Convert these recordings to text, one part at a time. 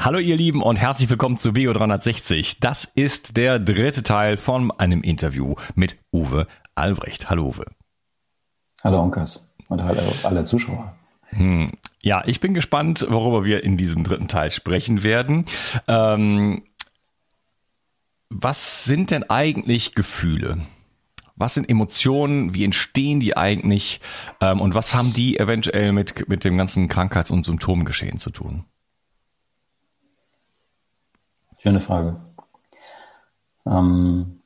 Hallo ihr Lieben und herzlich willkommen zu Bio 360. Das ist der dritte Teil von einem Interview mit Uwe Albrecht. Hallo Uwe. Hallo Onkas und hallo alle Zuschauer. Hm. Ja, ich bin gespannt, worüber wir in diesem dritten Teil sprechen werden. Ähm, was sind denn eigentlich Gefühle? Was sind Emotionen? Wie entstehen die eigentlich? Ähm, und was haben die eventuell mit, mit dem ganzen Krankheits- und Symptomgeschehen zu tun? Schöne Frage. Ähm,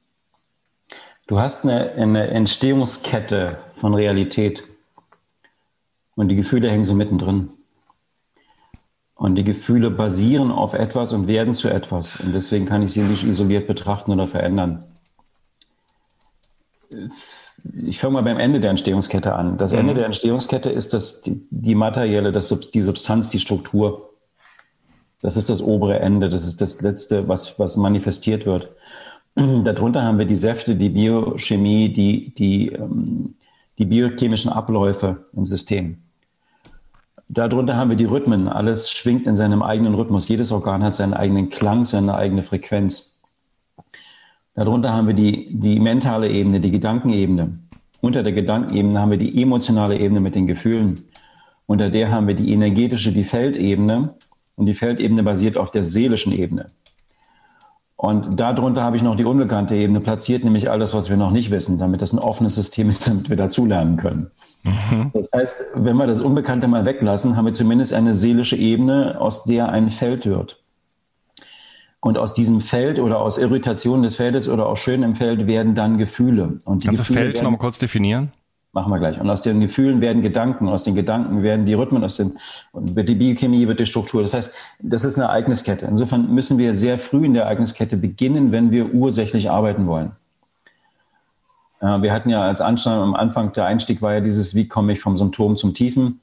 du hast eine, eine Entstehungskette von Realität und die Gefühle hängen so mittendrin. Und die Gefühle basieren auf etwas und werden zu etwas. Und deswegen kann ich sie nicht isoliert betrachten oder verändern. Ich fange mal beim Ende der Entstehungskette an. Das mhm. Ende der Entstehungskette ist das, die, die materielle, das, die Substanz, die Struktur. Das ist das obere Ende, das ist das Letzte, was, was manifestiert wird. Darunter haben wir die Säfte, die Biochemie, die, die, ähm, die biochemischen Abläufe im System. Darunter haben wir die Rhythmen. Alles schwingt in seinem eigenen Rhythmus. Jedes Organ hat seinen eigenen Klang, seine eigene Frequenz. Darunter haben wir die, die mentale Ebene, die Gedankenebene. Unter der Gedankenebene haben wir die emotionale Ebene mit den Gefühlen. Unter der haben wir die energetische, die Feldebene. Und die Feldebene basiert auf der seelischen Ebene. Und darunter habe ich noch die unbekannte Ebene platziert, nämlich alles, was wir noch nicht wissen, damit das ein offenes System ist, damit wir dazulernen können. Mhm. Das heißt, wenn wir das Unbekannte mal weglassen, haben wir zumindest eine seelische Ebene, aus der ein Feld wird. Und aus diesem Feld oder aus Irritationen des Feldes oder auch schön im Feld werden dann Gefühle. Und die Kannst Gefühle du Feld nochmal kurz definieren? Machen wir gleich. Und aus den Gefühlen werden Gedanken, aus den Gedanken werden die Rhythmen, aus den, und die Biochemie, wird die Struktur. Das heißt, das ist eine Ereigniskette. Insofern müssen wir sehr früh in der Ereigniskette beginnen, wenn wir ursächlich arbeiten wollen. Wir hatten ja als Anstand am Anfang, der Einstieg war ja dieses, wie komme ich vom Symptom zum Tiefen.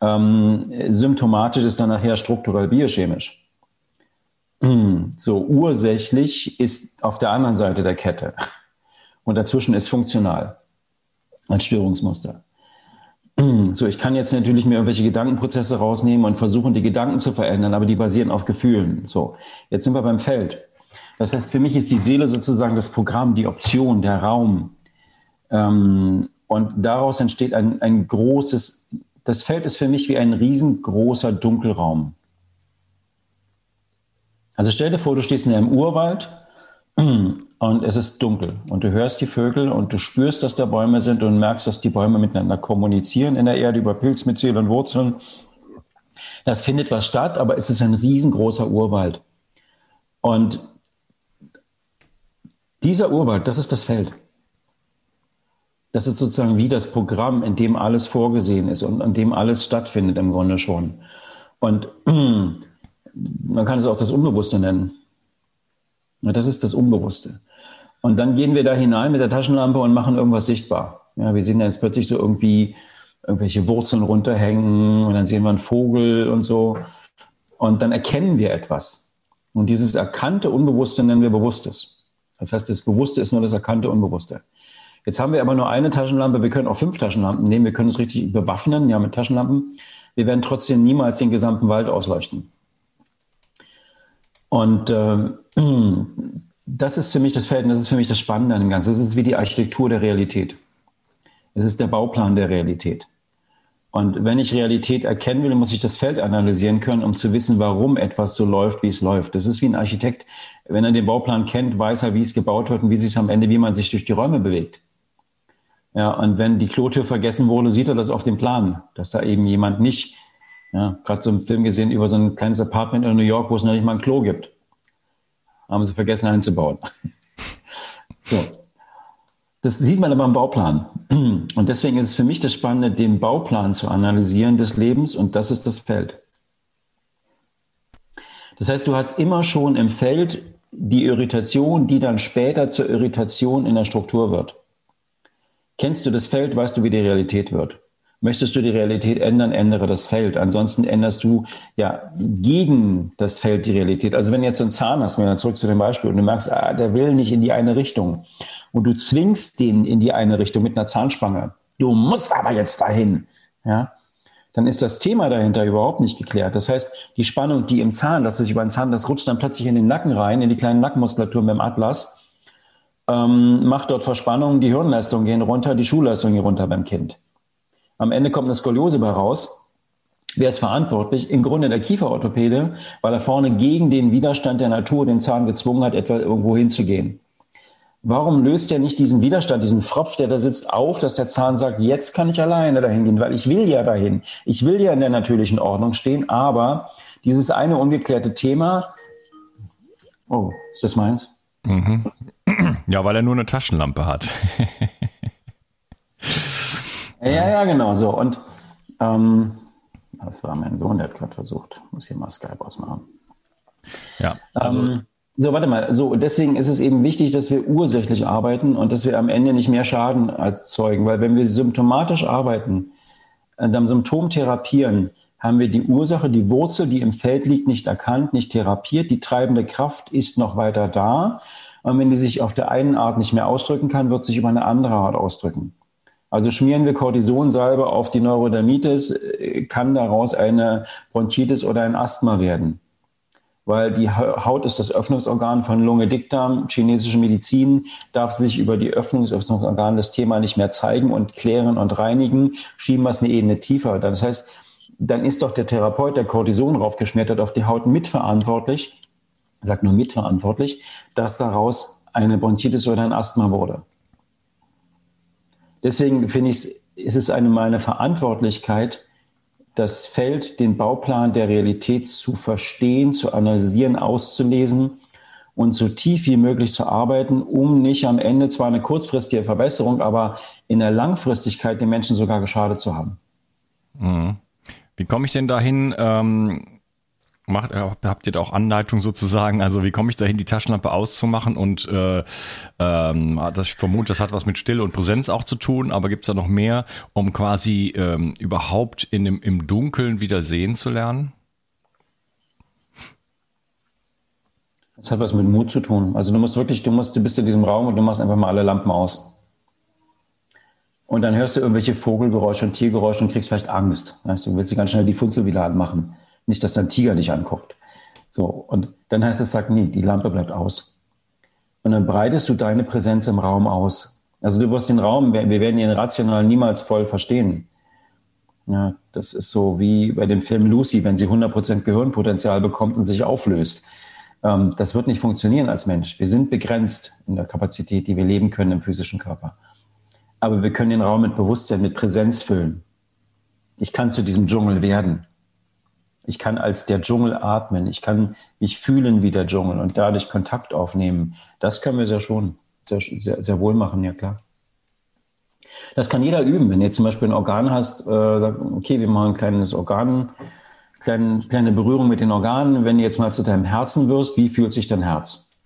Ähm, symptomatisch ist dann nachher strukturell biochemisch. So, ursächlich ist auf der anderen Seite der Kette. Und dazwischen ist funktional als Störungsmuster. So, ich kann jetzt natürlich mir irgendwelche Gedankenprozesse rausnehmen und versuchen, die Gedanken zu verändern, aber die basieren auf Gefühlen. So, jetzt sind wir beim Feld. Das heißt, für mich ist die Seele sozusagen das Programm, die Option, der Raum. Ähm, Und daraus entsteht ein, ein großes, das Feld ist für mich wie ein riesengroßer Dunkelraum. Also stell dir vor, du stehst in einem Urwald und es ist dunkel und du hörst die Vögel und du spürst, dass da Bäume sind und merkst, dass die Bäume miteinander kommunizieren in der Erde über Pilzmyzel und Wurzeln. Das findet was statt, aber es ist ein riesengroßer Urwald. Und dieser Urwald, das ist das Feld. Das ist sozusagen wie das Programm, in dem alles vorgesehen ist und an dem alles stattfindet im Grunde schon. Und man kann es auch das Unbewusste nennen. Das ist das Unbewusste. Und dann gehen wir da hinein mit der Taschenlampe und machen irgendwas sichtbar. Ja, wir sehen dann jetzt plötzlich so irgendwie irgendwelche Wurzeln runterhängen und dann sehen wir einen Vogel und so. Und dann erkennen wir etwas. Und dieses erkannte Unbewusste nennen wir Bewusstes. Das heißt, das Bewusste ist nur das erkannte Unbewusste. Jetzt haben wir aber nur eine Taschenlampe. Wir können auch fünf Taschenlampen nehmen. Wir können es richtig bewaffnen, ja, mit Taschenlampen. Wir werden trotzdem niemals den gesamten Wald ausleuchten. Und äh, das ist für mich das Feld und das ist für mich das Spannende an dem Ganzen. Es ist wie die Architektur der Realität. Es ist der Bauplan der Realität. Und wenn ich Realität erkennen will, muss ich das Feld analysieren können, um zu wissen, warum etwas so läuft, wie es läuft. Das ist wie ein Architekt. Wenn er den Bauplan kennt, weiß er, wie es gebaut wird und wie sich am Ende, wie man sich durch die Räume bewegt. Ja, und wenn die Klotür vergessen wurde, sieht er das auf dem Plan, dass da eben jemand nicht, ja, gerade so einen Film gesehen über so ein kleines Apartment in New York, wo es noch nicht mal ein Klo gibt. Haben sie vergessen einzubauen. so. Das sieht man aber im Bauplan. Und deswegen ist es für mich das Spannende, den Bauplan zu analysieren des Lebens und das ist das Feld. Das heißt, du hast immer schon im Feld die Irritation, die dann später zur Irritation in der Struktur wird. Kennst du das Feld, weißt du, wie die Realität wird. Möchtest du die Realität ändern, ändere das Feld. Ansonsten änderst du ja gegen das Feld die Realität. Also wenn du jetzt so einen Zahn hast, mal zurück zu dem Beispiel, und du merkst, ah, der will nicht in die eine Richtung. Und du zwingst den in die eine Richtung mit einer Zahnspange. Du musst aber jetzt dahin. Ja, dann ist das Thema dahinter überhaupt nicht geklärt. Das heißt, die Spannung, die im Zahn, das ist über den Zahn, das rutscht dann plötzlich in den Nacken rein, in die kleinen Nackenmuskulatur beim Atlas ähm, macht dort Verspannungen, die Hirnleistungen gehen runter, die Schulleistungen gehen runter beim Kind. Am Ende kommt eine Skoliose bei raus. Wer ist verantwortlich? Im Grunde der Kieferorthopäde, weil er vorne gegen den Widerstand der Natur den Zahn gezwungen hat, etwa irgendwo hinzugehen. Warum löst er nicht diesen Widerstand, diesen Fropf, der da sitzt, auf, dass der Zahn sagt, jetzt kann ich alleine dahin gehen, weil ich will ja dahin. Ich will ja in der natürlichen Ordnung stehen, aber dieses eine ungeklärte Thema, oh, ist das meins? Mhm. Ja, weil er nur eine Taschenlampe hat. ja, ja, genau so. Und ähm, das war mein Sohn, der hat gerade versucht. Muss hier mal Skype ausmachen. Ja, also. Ähm, so, warte mal. So, deswegen ist es eben wichtig, dass wir ursächlich arbeiten und dass wir am Ende nicht mehr Schaden erzeugen. Weil wenn wir symptomatisch arbeiten, und am Symptom therapieren, haben wir die Ursache, die Wurzel, die im Feld liegt, nicht erkannt, nicht therapiert. Die treibende Kraft ist noch weiter da. Und wenn die sich auf der einen Art nicht mehr ausdrücken kann, wird sich über eine andere Art ausdrücken. Also schmieren wir Cortisonsalbe auf die Neurodermitis, kann daraus eine Bronchitis oder ein Asthma werden. Weil die Haut ist das Öffnungsorgan von Lunge, Dickdarm. Chinesische Medizin darf sich über die Öffnungsorgane das Thema nicht mehr zeigen und klären und reinigen, schieben wir es eine Ebene tiefer. Das heißt, dann ist doch der Therapeut, der Cortison raufgeschmiert hat, auf die Haut mitverantwortlich sagt nur mitverantwortlich, dass daraus eine Bronchitis oder ein Asthma wurde. Deswegen finde ich, ist es eine meine Verantwortlichkeit, das Feld, den Bauplan der Realität zu verstehen, zu analysieren, auszulesen und so tief wie möglich zu arbeiten, um nicht am Ende zwar eine kurzfristige Verbesserung, aber in der Langfristigkeit den Menschen sogar geschadet zu haben. Mhm. Wie komme ich denn dahin, ähm, macht, äh, habt ihr da auch Anleitung sozusagen? Also wie komme ich dahin, die Taschenlampe auszumachen? Und äh, ähm, das, ich vermute, das hat was mit Stille und Präsenz auch zu tun, aber gibt es da noch mehr, um quasi ähm, überhaupt in dem, im Dunkeln wieder sehen zu lernen? Das hat was mit Mut zu tun. Also du musst wirklich, du musst, du bist in diesem Raum und du machst einfach mal alle Lampen aus. Und dann hörst du irgendwelche Vogelgeräusche und Tiergeräusche und kriegst vielleicht Angst. Weißt du, du willst dir ganz schnell die Funzel wieder anmachen. Nicht, dass dein Tiger dich anguckt. So, und dann heißt es, sag, nee, die Lampe bleibt aus. Und dann breitest du deine Präsenz im Raum aus. Also du wirst den Raum, wir werden ihn rational niemals voll verstehen. Ja, das ist so wie bei dem Film Lucy, wenn sie 100% Gehirnpotenzial bekommt und sich auflöst. Ähm, das wird nicht funktionieren als Mensch. Wir sind begrenzt in der Kapazität, die wir leben können im physischen Körper. Aber wir können den Raum mit Bewusstsein, mit Präsenz füllen. Ich kann zu diesem Dschungel werden. Ich kann als der Dschungel atmen. Ich kann mich fühlen wie der Dschungel und dadurch Kontakt aufnehmen. Das können wir sehr schon, sehr, sehr, sehr wohl machen, ja klar. Das kann jeder üben. Wenn jetzt zum Beispiel ein Organ hast, äh, okay, wir machen ein kleines Organ, kleine, kleine Berührung mit den Organen. Wenn du jetzt mal zu deinem Herzen wirst, wie fühlt sich dein Herz?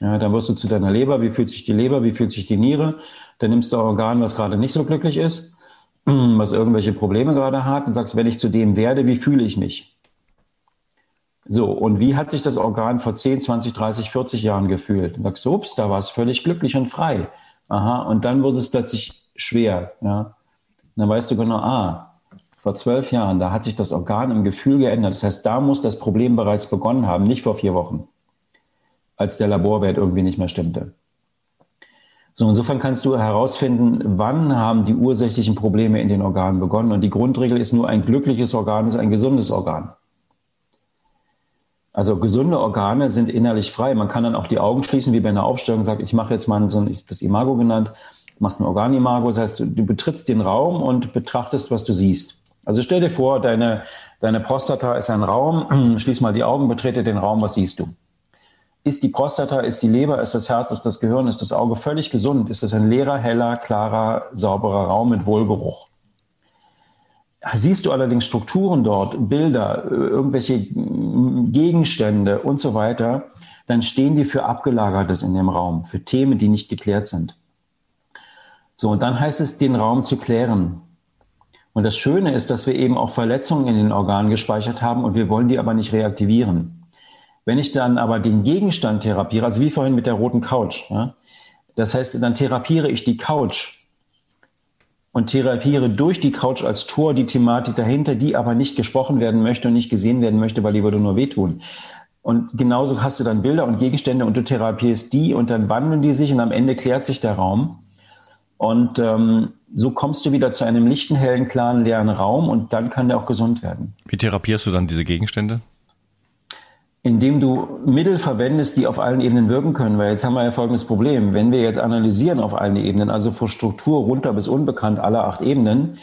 Ja, dann wirst du zu deiner Leber, wie fühlt sich die Leber, wie fühlt sich die Niere? Dann nimmst du ein Organ, was gerade nicht so glücklich ist, was irgendwelche Probleme gerade hat und sagst, wenn ich zu dem werde, wie fühle ich mich? So, und wie hat sich das Organ vor 10, 20, 30, 40 Jahren gefühlt? Und sagst du, ups, da war es völlig glücklich und frei. Aha, und dann wurde es plötzlich schwer. Ja? Und dann weißt du genau, ah, vor zwölf Jahren, da hat sich das Organ im Gefühl geändert. Das heißt, da muss das Problem bereits begonnen haben, nicht vor vier Wochen, als der Laborwert irgendwie nicht mehr stimmte. So, insofern kannst du herausfinden, wann haben die ursächlichen Probleme in den Organen begonnen. Und die Grundregel ist nur, ein glückliches Organ ist ein gesundes Organ. Also gesunde Organe sind innerlich frei. Man kann dann auch die Augen schließen, wie bei einer Aufstellung sagt, ich mache jetzt mal so ein, das Imago genannt, machst ein Organimago, das heißt, du, du betrittst den Raum und betrachtest, was du siehst. Also stell dir vor, deine, deine Prostata ist ein Raum, schließ mal die Augen, betrete den Raum, was siehst du? Ist die Prostata, ist die Leber, ist das Herz, ist das Gehirn, ist das Auge völlig gesund? Ist es ein leerer, heller, klarer, sauberer Raum mit Wohlgeruch? Siehst du allerdings Strukturen dort, Bilder, irgendwelche Gegenstände und so weiter, dann stehen die für Abgelagertes in dem Raum, für Themen, die nicht geklärt sind. So, und dann heißt es, den Raum zu klären. Und das Schöne ist, dass wir eben auch Verletzungen in den Organen gespeichert haben und wir wollen die aber nicht reaktivieren. Wenn ich dann aber den Gegenstand therapiere, also wie vorhin mit der roten Couch, ja, das heißt, dann therapiere ich die Couch und therapiere durch die Couch als Tor die Thematik dahinter, die aber nicht gesprochen werden möchte und nicht gesehen werden möchte, weil die würde nur wehtun. Und genauso hast du dann Bilder und Gegenstände und du therapierst die und dann wandeln die sich und am Ende klärt sich der Raum. Und ähm, so kommst du wieder zu einem lichten, hellen, klaren, leeren Raum und dann kann der auch gesund werden. Wie therapierst du dann diese Gegenstände? Indem du Mittel verwendest, die auf allen Ebenen wirken können. Weil jetzt haben wir ja folgendes Problem. Wenn wir jetzt analysieren auf allen Ebenen, also von Struktur runter bis unbekannt alle acht Ebenen,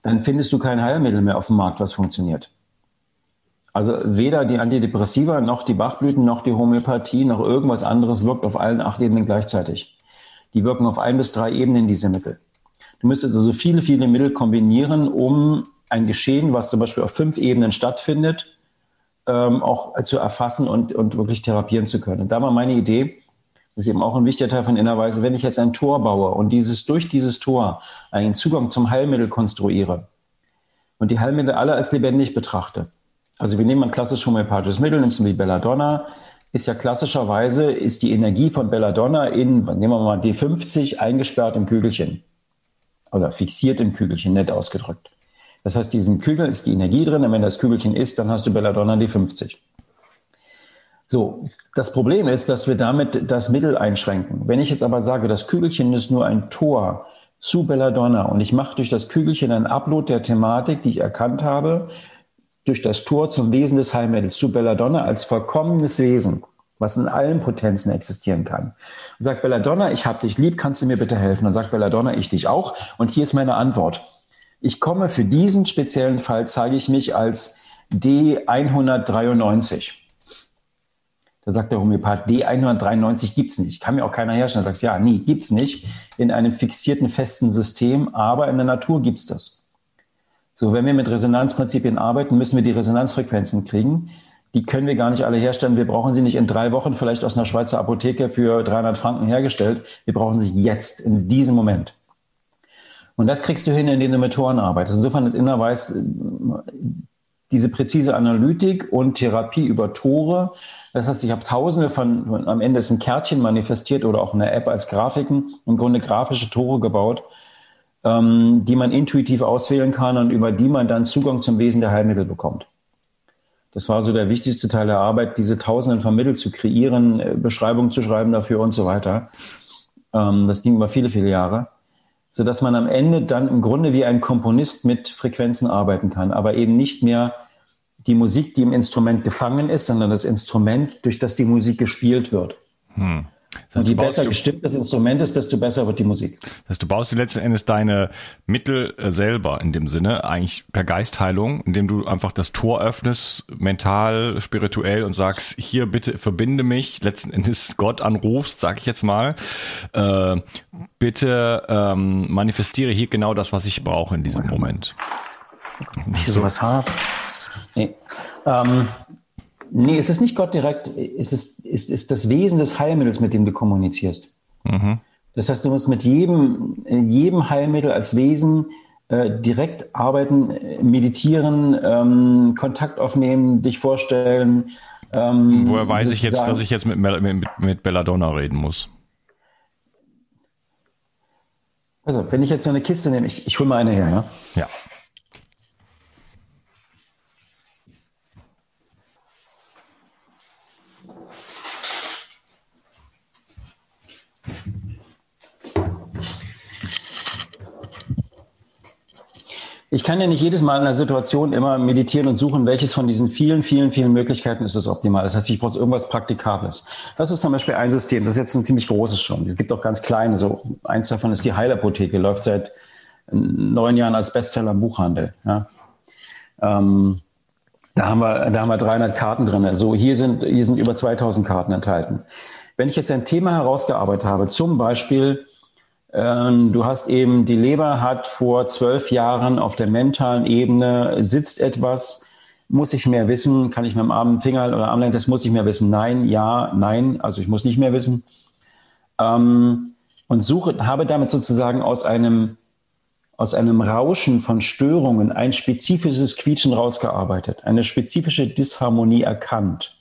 dann findest du kein Heilmittel mehr auf dem Markt, was funktioniert. Also weder die Antidepressiva noch die Bachblüten noch die Homöopathie noch irgendwas anderes wirkt auf allen acht Ebenen gleichzeitig. Die wirken auf ein bis drei Ebenen, diese Mittel. Du müsstest also viele, viele Mittel kombinieren, um ein Geschehen, was zum Beispiel auf fünf Ebenen stattfindet, ähm, auch zu erfassen und, und wirklich therapieren zu können. Und da war meine Idee, das ist eben auch ein wichtiger Teil von Innerweise, wenn ich jetzt ein Tor baue und dieses, durch dieses Tor einen Zugang zum Heilmittel konstruiere und die Heilmittel alle als lebendig betrachte. Also wir nehmen ein klassisches homöopathisches Mittel, nimmst du wie Belladonna, ist ja klassischerweise, ist die Energie von Belladonna in, nehmen wir mal D50, eingesperrt im Kügelchen. Oder fixiert im Kügelchen, nett ausgedrückt. Das heißt, diesen Kügel ist die Energie drin und wenn das Kügelchen ist, dann hast du Belladonna D50. So, das Problem ist, dass wir damit das Mittel einschränken. Wenn ich jetzt aber sage, das Kügelchen ist nur ein Tor zu Belladonna und ich mache durch das Kügelchen einen Upload der Thematik, die ich erkannt habe, durch das Tor zum Wesen des Heilmittels zu Belladonna als vollkommenes Wesen, was in allen Potenzen existieren kann. Und sagt Belladonna, ich hab dich lieb, kannst du mir bitte helfen? Dann sagt Belladonna, ich dich auch. Und hier ist meine Antwort. Ich komme für diesen speziellen Fall, zeige ich mich als D193. Da sagt der Homöopath, D193 gibt's nicht. Kann mir auch keiner herstellen. Da sagst ja, nie, gibt's nicht in einem fixierten, festen System, aber in der Natur gibt's das. So, wenn wir mit Resonanzprinzipien arbeiten, müssen wir die Resonanzfrequenzen kriegen. Die können wir gar nicht alle herstellen. Wir brauchen sie nicht in drei Wochen, vielleicht aus einer Schweizer Apotheke für 300 Franken hergestellt. Wir brauchen sie jetzt, in diesem Moment. Und das kriegst du hin, indem du mit Toren arbeitest. Insofern ist Innerweis äh, diese präzise Analytik und Therapie über Tore. Das heißt, ich habe tausende von, am Ende ist ein Kärtchen manifestiert oder auch eine App als Grafiken, im Grunde grafische Tore gebaut, ähm, die man intuitiv auswählen kann und über die man dann Zugang zum Wesen der Heilmittel bekommt. Das war so der wichtigste Teil der Arbeit, diese Tausenden von Mitteln zu kreieren, äh, Beschreibungen zu schreiben dafür und so weiter. Ähm, das ging über viele, viele Jahre. Sodass man am Ende dann im Grunde wie ein Komponist mit Frequenzen arbeiten kann, aber eben nicht mehr die Musik, die im Instrument gefangen ist, sondern das Instrument, durch das die Musik gespielt wird. Hm. Heißt, je besser du, gestimmt das Instrument ist, desto besser wird die Musik. Das heißt, du baust letzten Endes deine Mittel äh, selber in dem Sinne, eigentlich per Geistheilung, indem du einfach das Tor öffnest, mental, spirituell und sagst, hier bitte verbinde mich, letzten Endes Gott anrufst, sag ich jetzt mal, äh, bitte ähm, manifestiere hier genau das, was ich brauche in diesem Moment. Nicht so was hart. Nee. Ähm, Nee, es ist nicht Gott direkt, es ist, ist, ist das Wesen des Heilmittels, mit dem du kommunizierst. Mhm. Das heißt, du musst mit jedem, jedem Heilmittel als Wesen äh, direkt arbeiten, meditieren, ähm, Kontakt aufnehmen, dich vorstellen. Ähm, Woher weiß ich jetzt, dass ich jetzt mit, mit, mit Belladonna reden muss? Also, wenn ich jetzt so eine Kiste nehme, ich, ich hole mal eine her, ja? Ja. Ich kann ja nicht jedes Mal in einer Situation immer meditieren und suchen, welches von diesen vielen, vielen, vielen Möglichkeiten ist das optimal. Das heißt, ich brauche irgendwas Praktikables. Das ist zum Beispiel ein System, das ist jetzt ein ziemlich großes schon. Es gibt auch ganz kleine. So eins davon ist die Heilapotheke, läuft seit neun Jahren als Bestseller im Buchhandel. Ja. Ähm, da haben wir, da haben wir 300 Karten drin. Also hier sind, hier sind über 2000 Karten enthalten. Wenn ich jetzt ein Thema herausgearbeitet habe, zum Beispiel du hast eben, die Leber hat vor zwölf Jahren auf der mentalen Ebene sitzt etwas, muss ich mehr wissen, kann ich mit dem Arm, Finger oder Armlenk, das muss ich mehr wissen. Nein, ja, nein, also ich muss nicht mehr wissen. Ähm, und suche, habe damit sozusagen aus einem, aus einem Rauschen von Störungen ein spezifisches Quietschen rausgearbeitet, eine spezifische Disharmonie erkannt.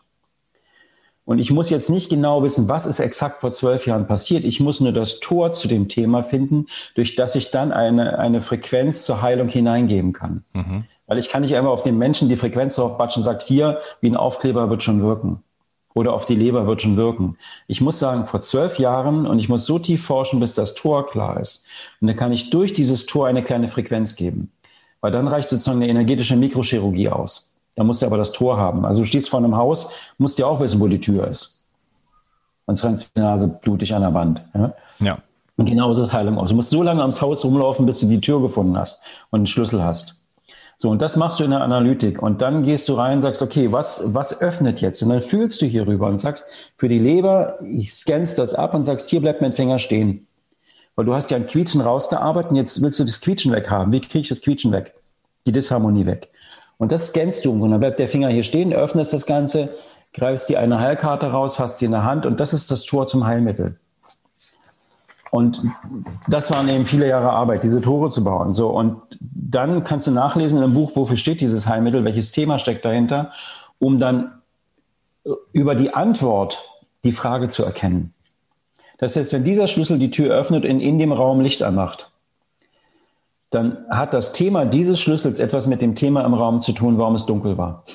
Und ich muss jetzt nicht genau wissen, was ist exakt vor zwölf Jahren passiert. Ich muss nur das Tor zu dem Thema finden, durch das ich dann eine, eine Frequenz zur Heilung hineingeben kann. Mhm. Weil ich kann nicht einfach auf den Menschen die Frequenz draufbatschen und sagt, hier, wie ein Aufkleber wird schon wirken. Oder auf die Leber wird schon wirken. Ich muss sagen, vor zwölf Jahren und ich muss so tief forschen, bis das Tor klar ist. Und dann kann ich durch dieses Tor eine kleine Frequenz geben. Weil dann reicht sozusagen eine energetische Mikrochirurgie aus. Da musst du aber das Tor haben. Also du stehst vor einem Haus, musst dir auch wissen, wo die Tür ist. Sonst rennst die Nase blutig an der Wand. Ja. ja. Und genau so ist Heilung aus. Du musst so lange ums Haus rumlaufen, bis du die Tür gefunden hast und einen Schlüssel hast. So, und das machst du in der Analytik. Und dann gehst du rein und sagst, okay, was, was öffnet jetzt? Und dann fühlst du hier rüber und sagst, für die Leber, ich scannst das ab und sagst, hier bleibt mein Finger stehen. Weil du hast ja ein Quietschen rausgearbeitet und jetzt willst du das Quietschen weghaben. Wie kriege ich das Quietschen weg? Die Disharmonie weg. Und das scannst du und dann bleibt der Finger hier stehen, öffnest das Ganze, greifst dir eine Heilkarte raus, hast sie in der Hand und das ist das Tor zum Heilmittel. Und das waren eben viele Jahre Arbeit, diese Tore zu bauen. So, und dann kannst du nachlesen in einem Buch, wofür steht dieses Heilmittel, welches Thema steckt dahinter, um dann über die Antwort die Frage zu erkennen. Das heißt, wenn dieser Schlüssel die Tür öffnet und in dem Raum Licht anmacht, dann hat das Thema dieses Schlüssels etwas mit dem Thema im Raum zu tun, warum es dunkel war.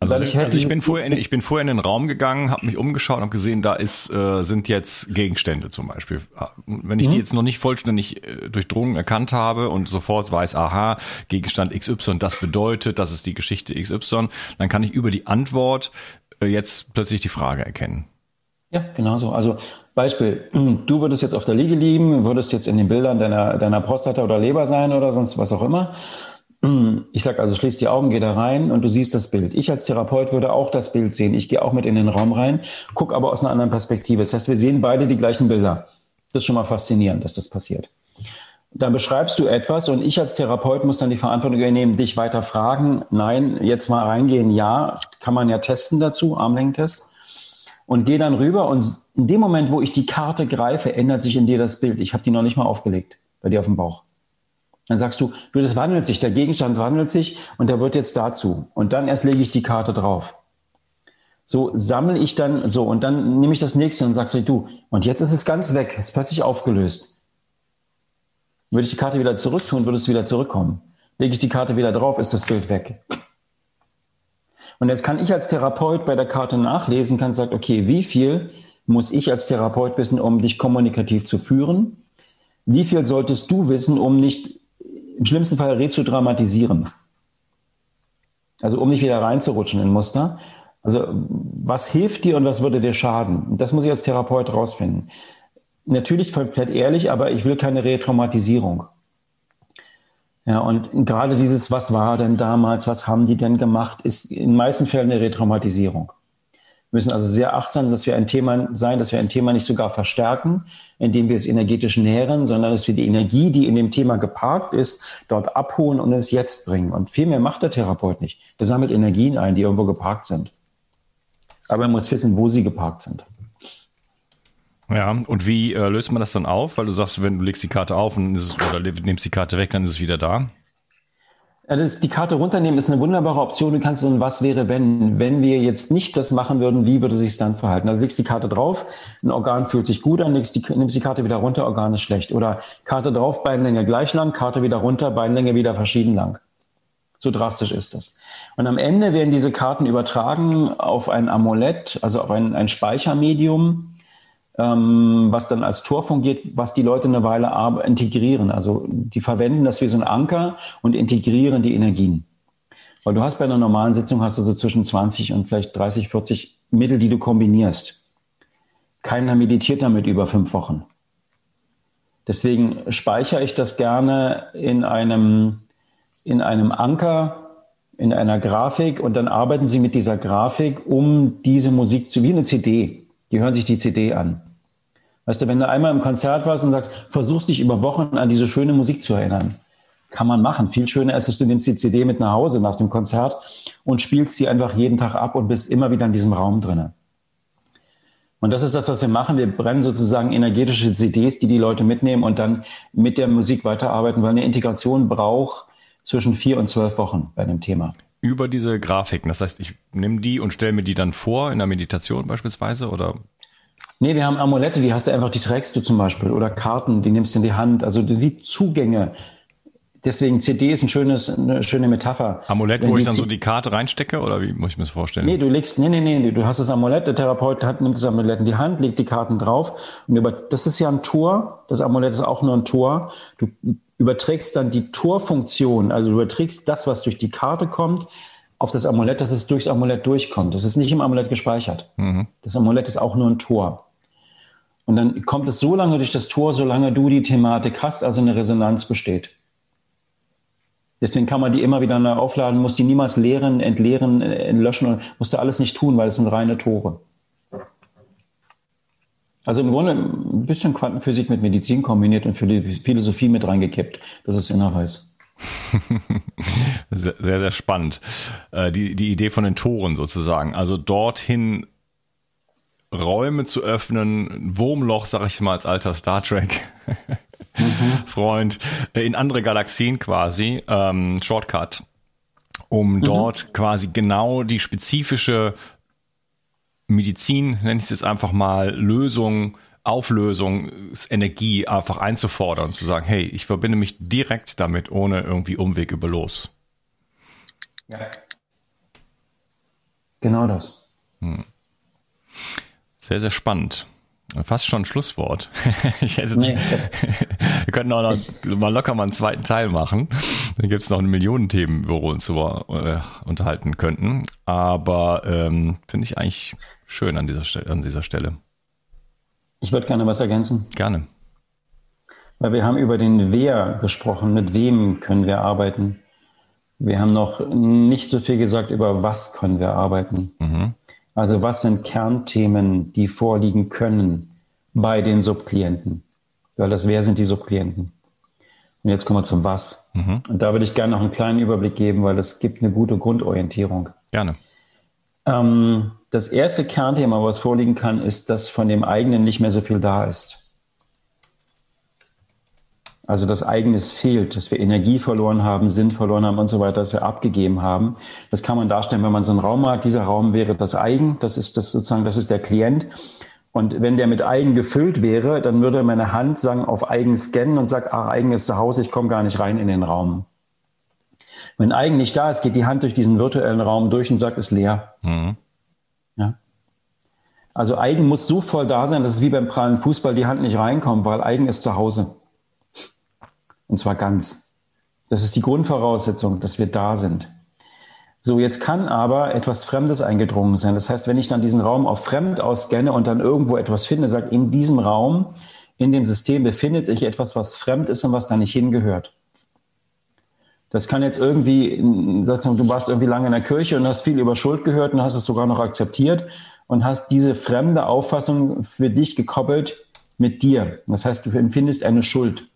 Also, ich, also ich, bin vorher in, ich bin vorher in den Raum gegangen, habe mich umgeschaut und habe gesehen, da ist, äh, sind jetzt Gegenstände zum Beispiel. Wenn ich mhm. die jetzt noch nicht vollständig äh, durchdrungen erkannt habe und sofort weiß, aha, Gegenstand XY, das bedeutet, das ist die Geschichte XY, dann kann ich über die Antwort äh, jetzt plötzlich die Frage erkennen. Ja, genau so. Also Beispiel, du würdest jetzt auf der Liege liegen, würdest jetzt in den Bildern deiner, deiner Prostata oder Leber sein oder sonst was auch immer. Ich sage also, schließ die Augen, geh da rein und du siehst das Bild. Ich als Therapeut würde auch das Bild sehen. Ich gehe auch mit in den Raum rein, guck aber aus einer anderen Perspektive. Das heißt, wir sehen beide die gleichen Bilder. Das ist schon mal faszinierend, dass das passiert. Dann beschreibst du etwas und ich als Therapeut muss dann die Verantwortung übernehmen, dich weiter fragen. Nein, jetzt mal reingehen. Ja, kann man ja testen dazu, Armlängentest und gehe dann rüber und in dem Moment, wo ich die Karte greife, ändert sich in dir das Bild. Ich habe die noch nicht mal aufgelegt bei dir auf dem Bauch. Dann sagst du, du, das wandelt sich, der Gegenstand wandelt sich und der wird jetzt dazu. Und dann erst lege ich die Karte drauf. So sammle ich dann, so, und dann nehme ich das nächste und sage du, und jetzt ist es ganz weg, ist plötzlich aufgelöst. Würde ich die Karte wieder zurücktun, würde es wieder zurückkommen. Lege ich die Karte wieder drauf, ist das Bild weg. Und jetzt kann ich als Therapeut bei der Karte nachlesen, kann sagen, okay, wie viel muss ich als Therapeut wissen, um dich kommunikativ zu führen? Wie viel solltest du wissen, um nicht im schlimmsten Fall rezudramatisieren? Also um nicht wieder reinzurutschen in Muster. Also was hilft dir und was würde dir schaden? Das muss ich als Therapeut rausfinden. Natürlich komplett ehrlich, aber ich will keine Retraumatisierung. Ja, und gerade dieses, was war denn damals, was haben die denn gemacht, ist in den meisten Fällen eine Retraumatisierung. Wir müssen also sehr achtsam, dass wir ein Thema sein, dass wir ein Thema nicht sogar verstärken, indem wir es energetisch nähren, sondern dass wir die Energie, die in dem Thema geparkt ist, dort abholen und ins Jetzt bringen. Und viel mehr macht der Therapeut nicht. Er sammelt Energien ein, die irgendwo geparkt sind. Aber er muss wissen, wo sie geparkt sind. Ja, und wie äh, löst man das dann auf? Weil du sagst, wenn du legst die Karte auf und es, oder nimmst die Karte weg, dann ist es wieder da. Ja, das, die Karte runternehmen ist eine wunderbare Option. Du kannst so ein Was wäre, wenn, wenn wir jetzt nicht das machen würden, wie würde sich dann verhalten? Also legst die Karte drauf, ein Organ fühlt sich gut an, legst die, nimmst die Karte wieder runter, Organ ist schlecht. Oder Karte drauf, Beinlänge gleich lang, Karte wieder runter, Beinlänge wieder verschieden lang. So drastisch ist das. Und am Ende werden diese Karten übertragen auf ein Amulett, also auf ein, ein Speichermedium, ähm, was dann als Tor fungiert, was die Leute eine Weile integrieren. Also die verwenden das wie so ein Anker und integrieren die Energien. Weil du hast bei einer normalen Sitzung hast du so zwischen 20 und vielleicht 30, 40 Mittel, die du kombinierst. Keiner meditiert damit über fünf Wochen. Deswegen speichere ich das gerne in einem, in einem Anker, in einer Grafik und dann arbeiten sie mit dieser Grafik, um diese Musik zu, wie eine CD. Die hören sich die CD an. Weißt du, wenn du einmal im Konzert warst und sagst, versuchst dich über Wochen an diese schöne Musik zu erinnern, kann man machen. Viel schöner ist es, du nimmst die CD mit nach Hause nach dem Konzert und spielst sie einfach jeden Tag ab und bist immer wieder in diesem Raum drinne. Und das ist das, was wir machen. Wir brennen sozusagen energetische CDs, die die Leute mitnehmen und dann mit der Musik weiterarbeiten, weil eine Integration braucht zwischen vier und zwölf Wochen bei einem Thema. Über diese Grafiken. Das heißt, ich nehme die und stelle mir die dann vor in der Meditation beispielsweise oder Nee, wir haben Amulette, die hast du einfach, die trägst du zum Beispiel. Oder Karten, die nimmst du in die Hand. Also wie Zugänge. Deswegen CD ist ein schönes, eine schöne Metapher. Amulett, Wenn wo ich dann so die Karte reinstecke oder wie muss ich mir das vorstellen? Nee, du legst, nee, nee, nee, du hast das Amulett, der Therapeut hat, nimmt das Amulett in die Hand, legt die Karten drauf und über, das ist ja ein Tor, das Amulett ist auch nur ein Tor. Du überträgst dann die Torfunktion, also du überträgst das, was durch die Karte kommt, auf das Amulett, dass es durchs Amulett durchkommt. Das ist nicht im Amulett gespeichert. Mhm. Das Amulett ist auch nur ein Tor. Und dann kommt es so lange durch das Tor, solange du die Thematik hast, also eine Resonanz besteht. Deswegen kann man die immer wieder neu aufladen, muss die niemals leeren, entleeren, äh, löschen, muss da alles nicht tun, weil es sind reine Tore. Also im Grunde ein bisschen Quantenphysik mit Medizin kombiniert und Philosophie mit reingekippt. Das ist Innerweis. sehr, sehr spannend. Äh, die, die Idee von den Toren sozusagen. Also dorthin Räume zu öffnen, Wurmloch, sag ich mal als alter Star Trek mhm. Freund, äh, in andere Galaxien quasi, ähm, Shortcut, um mhm. dort quasi genau die spezifische Medizin, nenne ich es jetzt einfach mal, Lösung, Auflösung, Energie einfach einzufordern und zu sagen, hey, ich verbinde mich direkt damit, ohne irgendwie Umweg über los. Ja. Genau das. Hm. Sehr, sehr spannend. Fast schon ein Schlusswort. ich hätte nee. wir könnten auch noch mal locker mal einen zweiten Teil machen. Da gibt es noch eine Million Themen, wo wir uns über, äh, unterhalten könnten. Aber ähm, finde ich eigentlich schön an dieser, an dieser Stelle. Ich würde gerne was ergänzen. Gerne. Weil wir haben über den Wer gesprochen. Mit wem können wir arbeiten? Wir haben noch nicht so viel gesagt über was können wir arbeiten. Mhm. Also was sind Kernthemen, die vorliegen können bei den Subklienten? Weil das wer sind die Subklienten? Und jetzt kommen wir zum Was. Mhm. Und da würde ich gerne noch einen kleinen Überblick geben, weil das gibt eine gute Grundorientierung. Gerne. Ähm, das erste Kernthema, was vorliegen kann, ist, dass von dem eigenen nicht mehr so viel da ist. Also das Eigenes fehlt, dass wir Energie verloren haben, Sinn verloren haben und so weiter, dass wir abgegeben haben. Das kann man darstellen, wenn man so einen Raum hat. Dieser Raum wäre das Eigen, das ist das sozusagen, das ist der Klient. Und wenn der mit Eigen gefüllt wäre, dann würde meine Hand sagen, auf Eigen scannen und sagt, ach, Eigen ist zu Hause, ich komme gar nicht rein in den Raum. Wenn Eigen nicht da ist, geht die Hand durch diesen virtuellen Raum durch und sagt, ist leer. Mhm. Ja? Also Eigen muss so voll da sein, dass es wie beim prallen Fußball die Hand nicht reinkommt, weil Eigen ist zu Hause. Und zwar ganz. Das ist die Grundvoraussetzung, dass wir da sind. So, jetzt kann aber etwas Fremdes eingedrungen sein. Das heißt, wenn ich dann diesen Raum auf fremd ausscanne und dann irgendwo etwas finde, sagt, in diesem Raum, in dem System befindet sich etwas, was fremd ist und was da nicht hingehört. Das kann jetzt irgendwie, sozusagen, du warst irgendwie lange in der Kirche und hast viel über Schuld gehört und hast es sogar noch akzeptiert und hast diese fremde Auffassung für dich gekoppelt mit dir. Das heißt, du empfindest eine Schuld,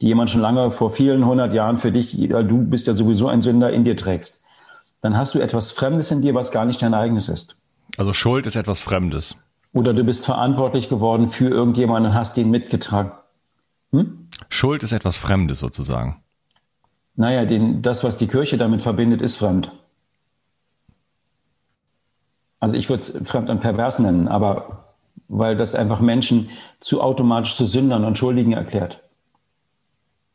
die jemand schon lange vor vielen hundert Jahren für dich, du bist ja sowieso ein Sünder, in dir trägst dann hast du etwas Fremdes in dir, was gar nicht dein eigenes ist. Also Schuld ist etwas Fremdes. Oder du bist verantwortlich geworden für irgendjemanden und hast den mitgetragen. Hm? Schuld ist etwas Fremdes sozusagen. Naja, den, das, was die Kirche damit verbindet, ist fremd. Also ich würde es fremd und pervers nennen, aber weil das einfach Menschen zu automatisch zu Sündern und Schuldigen erklärt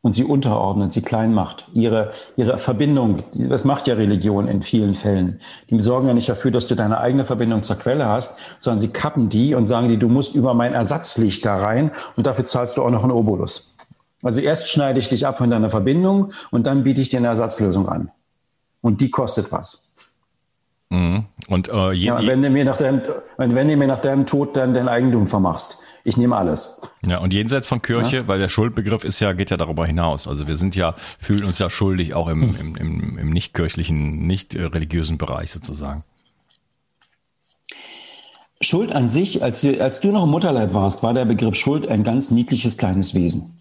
und sie unterordnet, sie klein macht. Ihre, ihre Verbindung, das macht ja Religion in vielen Fällen. Die sorgen ja nicht dafür, dass du deine eigene Verbindung zur Quelle hast, sondern sie kappen die und sagen die, du musst über mein Ersatzlicht da rein und dafür zahlst du auch noch einen Obolus. Also erst schneide ich dich ab von deiner Verbindung und dann biete ich dir eine Ersatzlösung an. Und die kostet was. Mhm. Und äh, je, ja, wenn, du mir nach deinem, wenn du mir nach deinem Tod dann dein Eigentum vermachst ich nehme alles. Ja, und jenseits von Kirche, ja? weil der Schuldbegriff ist ja, geht ja darüber hinaus. Also wir sind ja, fühlen uns ja schuldig auch im, im, im, im nicht kirchlichen, nicht religiösen Bereich sozusagen. Schuld an sich, als, als du noch im Mutterleib warst, war der Begriff Schuld ein ganz niedliches kleines Wesen.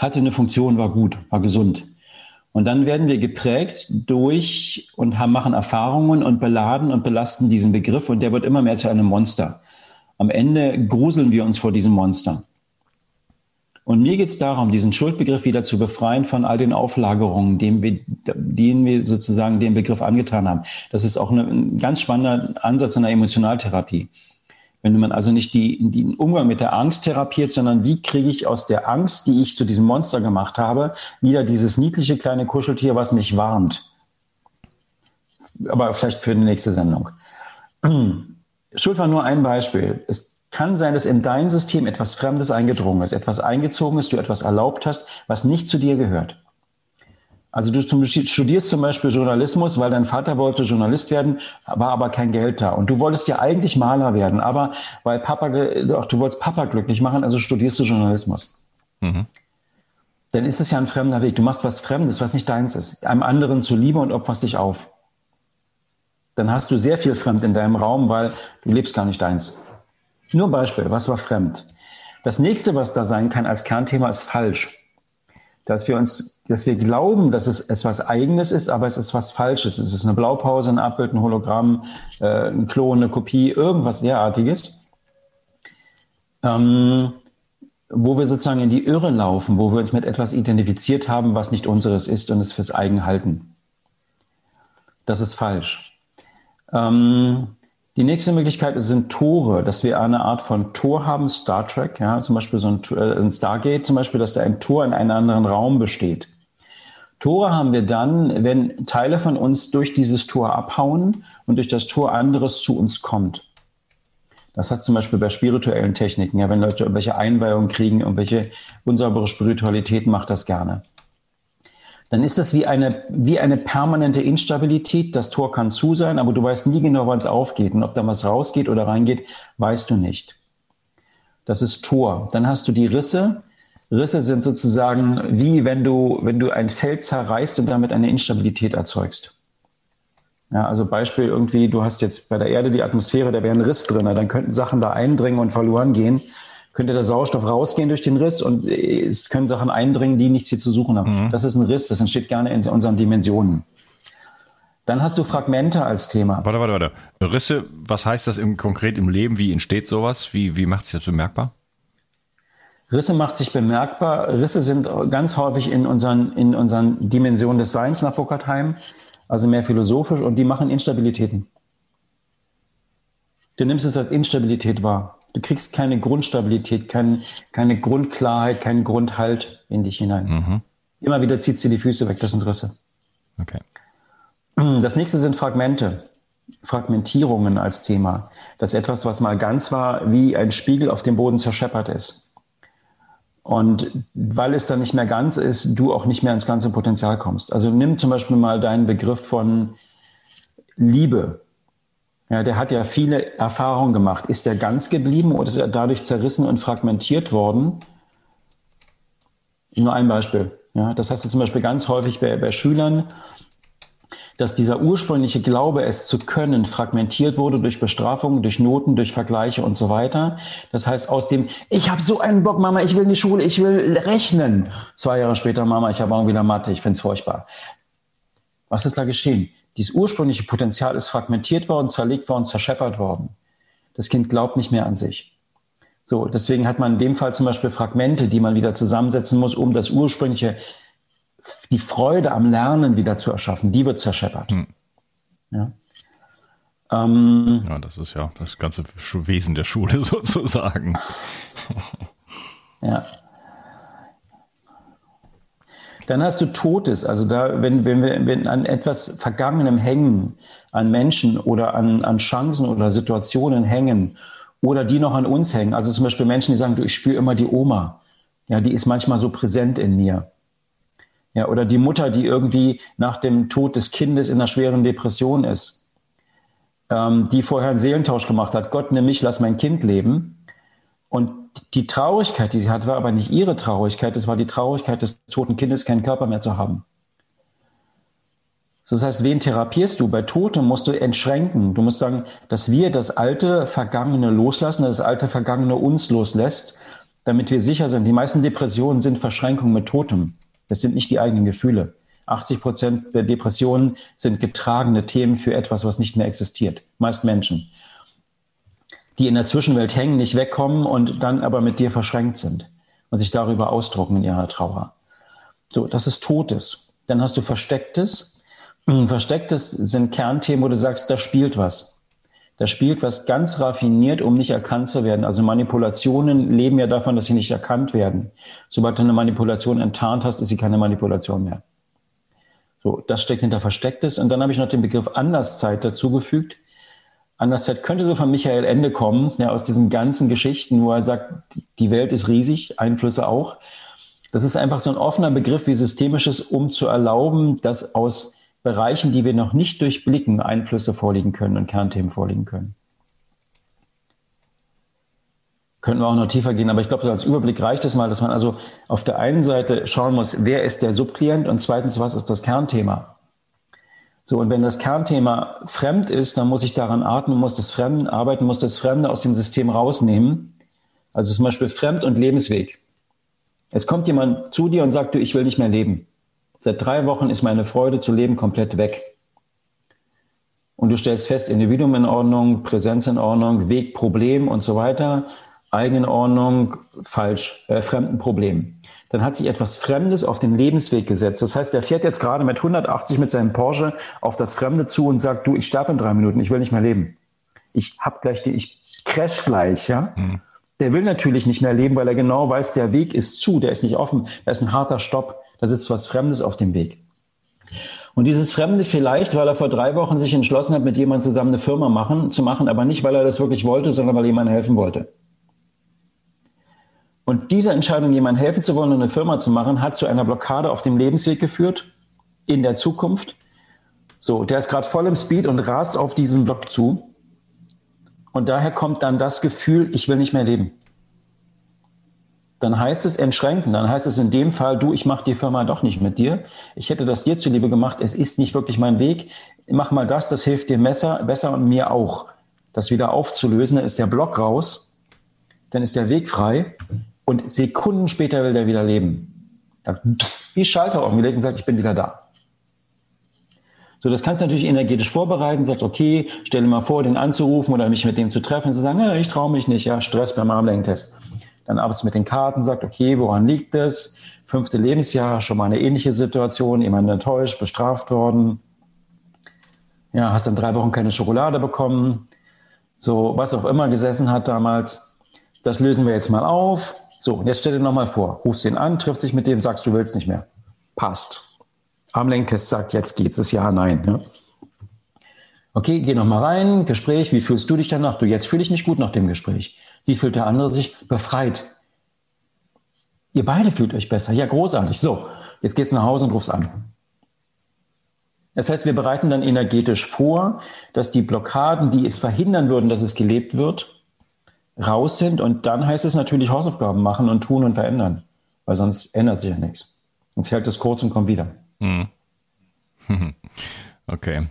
Hatte eine Funktion, war gut, war gesund. Und dann werden wir geprägt durch und haben, machen Erfahrungen und beladen und belasten diesen Begriff und der wird immer mehr zu einem Monster. Am Ende gruseln wir uns vor diesem Monster. Und mir geht es darum, diesen Schuldbegriff wieder zu befreien von all den Auflagerungen, denen wir, denen wir sozusagen den Begriff angetan haben. Das ist auch eine, ein ganz spannender Ansatz in der Emotionaltherapie. Wenn man also nicht die, den Umgang mit der Angst therapiert, sondern wie kriege ich aus der Angst, die ich zu diesem Monster gemacht habe, wieder dieses niedliche kleine Kuscheltier, was mich warnt. Aber vielleicht für die nächste Sendung. Schuld war nur ein Beispiel. Es kann sein, dass in dein System etwas Fremdes eingedrungen ist, etwas eingezogen ist, du etwas erlaubt hast, was nicht zu dir gehört. Also du studierst zum Beispiel Journalismus, weil dein Vater wollte Journalist werden, war aber kein Geld da. Und du wolltest ja eigentlich Maler werden, aber weil Papa, doch, du wolltest Papa glücklich machen, also studierst du Journalismus. Mhm. Dann ist es ja ein fremder Weg. Du machst was Fremdes, was nicht deins ist. Einem anderen zuliebe und opferst dich auf dann hast du sehr viel fremd in deinem Raum, weil du lebst gar nicht deins. Nur Beispiel, was war fremd? Das nächste, was da sein kann als Kernthema, ist falsch. Dass wir uns, dass wir glauben, dass es etwas Eigenes ist, aber es ist was Falsches. Es ist eine Blaupause, ein Abbild, ein Hologramm, äh, ein Klon, eine Kopie, irgendwas derartiges. Ähm, wo wir sozusagen in die Irre laufen, wo wir uns mit etwas identifiziert haben, was nicht unseres ist und es fürs Eigen halten. Das ist falsch. Ähm, die nächste Möglichkeit sind Tore, dass wir eine Art von Tor haben, Star Trek, ja, zum Beispiel so ein, äh, ein Stargate, zum Beispiel, dass da ein Tor in einem anderen Raum besteht. Tore haben wir dann, wenn Teile von uns durch dieses Tor abhauen und durch das Tor anderes zu uns kommt. Das heißt zum Beispiel bei spirituellen Techniken, ja, wenn Leute irgendwelche Einweihungen kriegen, irgendwelche unsaubere Spiritualität macht das gerne dann ist das wie eine, wie eine permanente Instabilität. Das Tor kann zu sein, aber du weißt nie genau, wann es aufgeht. Und ob da was rausgeht oder reingeht, weißt du nicht. Das ist Tor. Dann hast du die Risse. Risse sind sozusagen wie wenn du, wenn du ein Feld zerreißt und damit eine Instabilität erzeugst. Ja, also Beispiel irgendwie, du hast jetzt bei der Erde die Atmosphäre, da wäre ein Riss drin, dann könnten Sachen da eindringen und verloren gehen könnte der Sauerstoff rausgehen durch den Riss und es können Sachen eindringen, die nichts hier zu suchen haben. Mhm. Das ist ein Riss, das entsteht gerne in unseren Dimensionen. Dann hast du Fragmente als Thema. Warte, warte, warte. Risse, was heißt das im, konkret im Leben? Wie entsteht sowas? Wie, wie macht sich das bemerkbar? Risse macht sich bemerkbar. Risse sind ganz häufig in unseren, in unseren Dimensionen des Seins nach Foucault-Heim, also mehr philosophisch, und die machen Instabilitäten. Du nimmst es als Instabilität wahr. Du kriegst keine Grundstabilität, kein, keine Grundklarheit, keinen Grundhalt in dich hinein. Mhm. Immer wieder zieht sie die Füße weg, das Interesse. Okay. Das nächste sind Fragmente. Fragmentierungen als Thema. Dass etwas, was mal ganz war, wie ein Spiegel auf dem Boden zerscheppert ist. Und weil es dann nicht mehr ganz ist, du auch nicht mehr ins ganze Potenzial kommst. Also nimm zum Beispiel mal deinen Begriff von Liebe. Ja, der hat ja viele Erfahrungen gemacht. Ist der ganz geblieben oder ist er dadurch zerrissen und fragmentiert worden? Nur ein Beispiel. Ja, das hast du zum Beispiel ganz häufig bei, bei Schülern, dass dieser ursprüngliche Glaube, es zu können, fragmentiert wurde durch Bestrafungen, durch Noten, durch Vergleiche und so weiter. Das heißt, aus dem, ich habe so einen Bock, Mama, ich will in die Schule, ich will rechnen. Zwei Jahre später, Mama, ich habe auch wieder Mathe, ich finde es furchtbar. Was ist da geschehen? Dieses ursprüngliche Potenzial ist fragmentiert worden, zerlegt worden, zerscheppert worden. Das Kind glaubt nicht mehr an sich. So, deswegen hat man in dem Fall zum Beispiel Fragmente, die man wieder zusammensetzen muss, um das ursprüngliche, die Freude am Lernen wieder zu erschaffen. Die wird zerscheppert. Hm. Ja. Ähm, ja, das ist ja das ganze Wesen der Schule sozusagen. ja. Dann hast du Totes, also da, wenn, wenn wir wenn an etwas Vergangenem hängen, an Menschen oder an, an Chancen oder Situationen hängen oder die noch an uns hängen. Also zum Beispiel Menschen, die sagen, du, ich spüre immer die Oma. Ja, die ist manchmal so präsent in mir. Ja, oder die Mutter, die irgendwie nach dem Tod des Kindes in einer schweren Depression ist, ähm, die vorher einen Seelentausch gemacht hat. Gott, nimm mich, lass mein Kind leben. Und die Traurigkeit, die sie hat, war aber nicht ihre Traurigkeit, es war die Traurigkeit des toten Kindes, keinen Körper mehr zu haben. Das heißt, wen therapierst du? Bei Toten musst du entschränken. Du musst sagen, dass wir das alte Vergangene loslassen, dass das alte Vergangene uns loslässt, damit wir sicher sind. Die meisten Depressionen sind Verschränkungen mit Totem. Das sind nicht die eigenen Gefühle. 80 Prozent der Depressionen sind getragene Themen für etwas, was nicht mehr existiert. Meist Menschen die in der Zwischenwelt hängen, nicht wegkommen und dann aber mit dir verschränkt sind und sich darüber ausdrucken in ihrer Trauer. So, das ist Totes. Dann hast du Verstecktes. Hm, Verstecktes sind Kernthemen, wo du sagst, da spielt was. Da spielt was ganz raffiniert, um nicht erkannt zu werden. Also Manipulationen leben ja davon, dass sie nicht erkannt werden. Sobald du eine Manipulation enttarnt hast, ist sie keine Manipulation mehr. So, das steckt hinter Verstecktes. Und dann habe ich noch den Begriff Anderszeit dazugefügt. Andersheit könnte so von Michael Ende kommen, ja, aus diesen ganzen Geschichten, wo er sagt, die Welt ist riesig, Einflüsse auch. Das ist einfach so ein offener Begriff wie systemisches, um zu erlauben, dass aus Bereichen, die wir noch nicht durchblicken, Einflüsse vorliegen können und Kernthemen vorliegen können. Könnten wir auch noch tiefer gehen, aber ich glaube, so als Überblick reicht es mal, dass man also auf der einen Seite schauen muss, wer ist der Subklient und zweitens, was ist das Kernthema? So, und wenn das Kernthema fremd ist, dann muss ich daran atmen, muss das Fremden arbeiten, muss das Fremde aus dem System rausnehmen. Also zum Beispiel Fremd- und Lebensweg. Es kommt jemand zu dir und sagt, du, ich will nicht mehr leben. Seit drei Wochen ist meine Freude zu leben komplett weg. Und du stellst fest, Individuum in Ordnung, Präsenz in Ordnung, Weg, Problem und so weiter, Eigenordnung, falsch, äh, Fremdenproblem dann hat sich etwas Fremdes auf den Lebensweg gesetzt. Das heißt, er fährt jetzt gerade mit 180 mit seinem Porsche auf das Fremde zu und sagt, du, ich sterbe in drei Minuten, ich will nicht mehr leben. Ich hab gleich die, ich crash gleich, ja. Mhm. Der will natürlich nicht mehr leben, weil er genau weiß, der Weg ist zu, der ist nicht offen, da ist ein harter Stopp, da sitzt was Fremdes auf dem Weg. Und dieses Fremde vielleicht, weil er vor drei Wochen sich entschlossen hat, mit jemandem zusammen eine Firma machen, zu machen, aber nicht, weil er das wirklich wollte, sondern weil jemand helfen wollte. Und diese Entscheidung, jemandem helfen zu wollen und eine Firma zu machen, hat zu einer Blockade auf dem Lebensweg geführt, in der Zukunft. So, der ist gerade voll im Speed und rast auf diesen Block zu. Und daher kommt dann das Gefühl, ich will nicht mehr leben. Dann heißt es entschränken, dann heißt es in dem Fall, du, ich mache die Firma doch nicht mit dir. Ich hätte das dir zuliebe gemacht, es ist nicht wirklich mein Weg. Mach mal das, das hilft dir besser, besser und mir auch. Das wieder aufzulösen, dann ist der Block raus, dann ist der Weg frei und Sekunden später will der wieder leben. Wie Schalter umgelegt und sagt, ich bin wieder da. So, das kannst du natürlich energetisch vorbereiten, sagt, okay, stell dir mal vor, den anzurufen oder mich mit dem zu treffen zu sagen, ich traue mich nicht, ja, Stress beim Armlängentest. Dann arbeitest du mit den Karten, sagt, okay, woran liegt es? Fünfte Lebensjahr, schon mal eine ähnliche Situation, jemand enttäuscht, bestraft worden. Ja, hast dann drei Wochen keine Schokolade bekommen. So, was auch immer gesessen hat damals. Das lösen wir jetzt mal auf. So, und jetzt stell dir nochmal vor, rufst ihn an, triffst dich mit dem, sagst, du willst nicht mehr. Passt. Armlenktest sagt, jetzt geht's, ist ja, nein. Ne? Okay, geh noch mal rein, Gespräch, wie fühlst du dich danach? Du, jetzt fühle ich mich gut nach dem Gespräch. Wie fühlt der andere sich? Befreit. Ihr beide fühlt euch besser. Ja, großartig. So, jetzt gehst du nach Hause und rufst an. Das heißt, wir bereiten dann energetisch vor, dass die Blockaden, die es verhindern würden, dass es gelebt wird, raus sind. Und dann heißt es natürlich Hausaufgaben machen und tun und verändern. Weil sonst ändert sich ja nichts. Sonst hält es kurz und kommt wieder. Hm. Okay.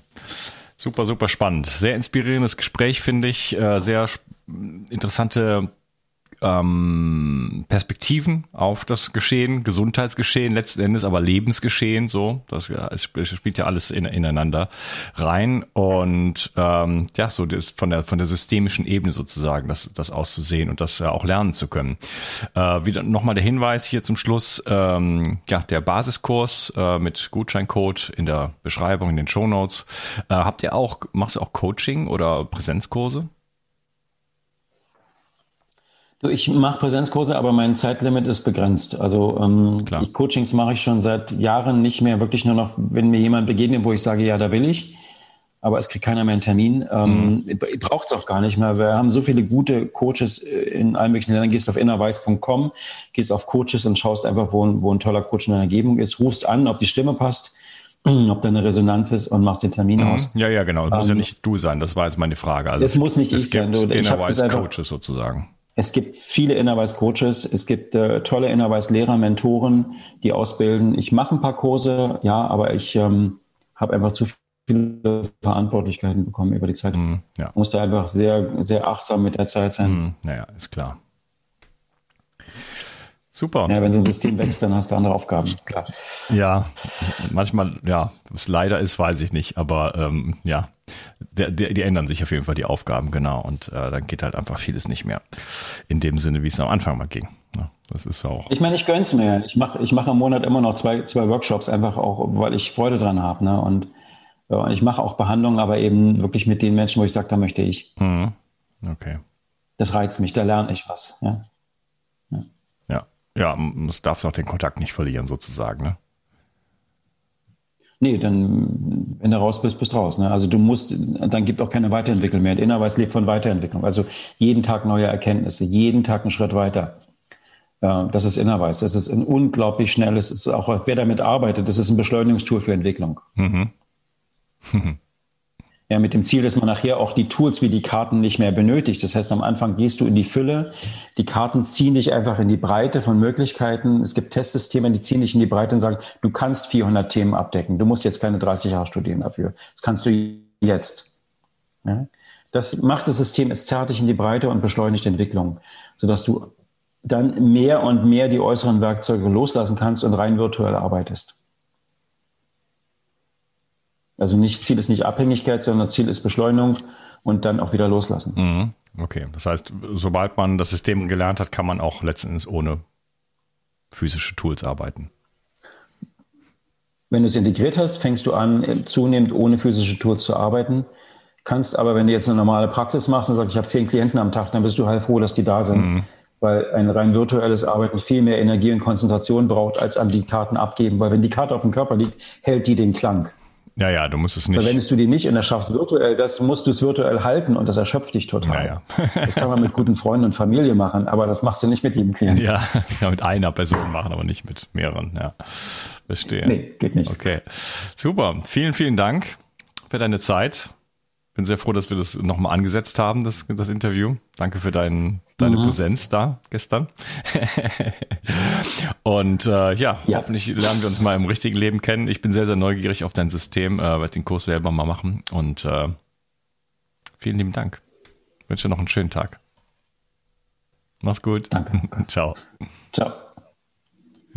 Super, super spannend. Sehr inspirierendes Gespräch, finde ich. Äh, sehr interessante ähm, Perspektiven auf das Geschehen, Gesundheitsgeschehen, letzten Endes aber Lebensgeschehen, so, das ja, es spielt ja alles in, ineinander rein und ähm, ja, so das von der von der systemischen Ebene sozusagen, das, das auszusehen und das ja auch lernen zu können. Äh, wieder nochmal der Hinweis hier zum Schluss, ähm, ja, der Basiskurs äh, mit Gutscheincode in der Beschreibung, in den Show Notes. Äh, habt ihr auch, machst du auch Coaching oder Präsenzkurse? Ich mache Präsenzkurse, aber mein Zeitlimit ist begrenzt. Also ähm, die Coachings mache ich schon seit Jahren nicht mehr. Wirklich nur noch, wenn mir jemand begegnet, wo ich sage, ja, da will ich. Aber es kriegt keiner mehr einen Termin. Ähm, mhm. Braucht es auch gar nicht mehr. Wir haben so viele gute Coaches äh, in allen möglichen Ländern. Gehst auf innerweiß.com, gehst auf Coaches und schaust einfach, wo ein, wo ein toller Coach in deiner Umgebung ist, rufst an, ob die Stimme passt ob da eine Resonanz ist und machst den Termin mhm. aus. Ja, ja, genau. Es muss ja ähm, nicht du sein. Das war jetzt meine Frage. Also es, muss nicht ich sein. Du, ich Coaches sozusagen. Es gibt viele Innerweis-Coaches, es gibt äh, tolle Innerweis-Lehrer, Mentoren, die ausbilden. Ich mache ein paar Kurse, ja, aber ich ähm, habe einfach zu viele Verantwortlichkeiten bekommen über die Zeit. Mm, ja. Musste einfach sehr, sehr achtsam mit der Zeit sein. Mm, naja, ist klar. Super. Ja, wenn so ein System wächst, dann hast du andere Aufgaben, klar. Ja, manchmal, ja, was leider ist, weiß ich nicht, aber ähm, ja, der, der, die ändern sich auf jeden Fall die Aufgaben, genau. Und äh, dann geht halt einfach vieles nicht mehr in dem Sinne, wie es am Anfang mal ging. Ja, das ist auch. Ich meine, ich gönn's mir. Ich mache ich mach im Monat immer noch zwei, zwei Workshops, einfach auch, weil ich Freude dran habe. Ne? Und ja, ich mache auch Behandlungen, aber eben wirklich mit den Menschen, wo ich sage, da möchte ich. Mhm. Okay. Das reizt mich, da lerne ich was. Ja. Ja, das darfst auch den Kontakt nicht verlieren, sozusagen, ne? Nee, dann, wenn du raus bist, bist du raus. Ne? Also du musst, dann gibt auch keine Weiterentwicklung mehr. Innerweis lebt von Weiterentwicklung. Also jeden Tag neue Erkenntnisse, jeden Tag einen Schritt weiter. Das ist Innerweis. Das ist ein unglaublich schnelles, ist auch wer damit arbeitet, das ist ein Beschleunigungstool für Entwicklung. Mhm. Ja, mit dem Ziel, dass man nachher auch die Tools wie die Karten nicht mehr benötigt. Das heißt, am Anfang gehst du in die Fülle. Die Karten ziehen dich einfach in die Breite von Möglichkeiten. Es gibt Testsysteme, die ziehen dich in die Breite und sagen, du kannst 400 Themen abdecken. Du musst jetzt keine 30 Jahre studieren dafür. Das kannst du jetzt. Ja? Das macht das System, es zerrt dich in die Breite und beschleunigt Entwicklung, sodass du dann mehr und mehr die äußeren Werkzeuge loslassen kannst und rein virtuell arbeitest. Also nicht, Ziel ist nicht Abhängigkeit, sondern das Ziel ist Beschleunigung und dann auch wieder loslassen. Mhm. Okay, das heißt, sobald man das System gelernt hat, kann man auch letztendlich ohne physische Tools arbeiten. Wenn du es integriert hast, fängst du an, zunehmend ohne physische Tools zu arbeiten. Kannst aber, wenn du jetzt eine normale Praxis machst und sagst, ich habe zehn Klienten am Tag, dann bist du halt froh, dass die da sind. Mhm. Weil ein rein virtuelles Arbeiten viel mehr Energie und Konzentration braucht, als an die Karten abgeben. Weil wenn die Karte auf dem Körper liegt, hält die den Klang. Ja, ja, du musst es nicht. Verwendest du die nicht und erschaffst virtuell, das musst du es virtuell halten und das erschöpft dich total. Ja, ja. das kann man mit guten Freunden und Familie machen, aber das machst du nicht mit jedem Klienten. Ja, ja mit einer Person machen, aber nicht mit mehreren. Ja, verstehe. Nee, geht nicht. Okay, super. Vielen, vielen Dank für deine Zeit bin sehr froh, dass wir das nochmal angesetzt haben, das, das Interview. Danke für dein, deine mhm. Präsenz da gestern. und äh, ja, ja, hoffentlich lernen wir uns mal im richtigen Leben kennen. Ich bin sehr, sehr neugierig auf dein System, äh, werde den Kurs selber mal machen. Und äh, vielen lieben Dank. Ich wünsche dir noch einen schönen Tag. Mach's gut. Danke. Ciao. Ciao.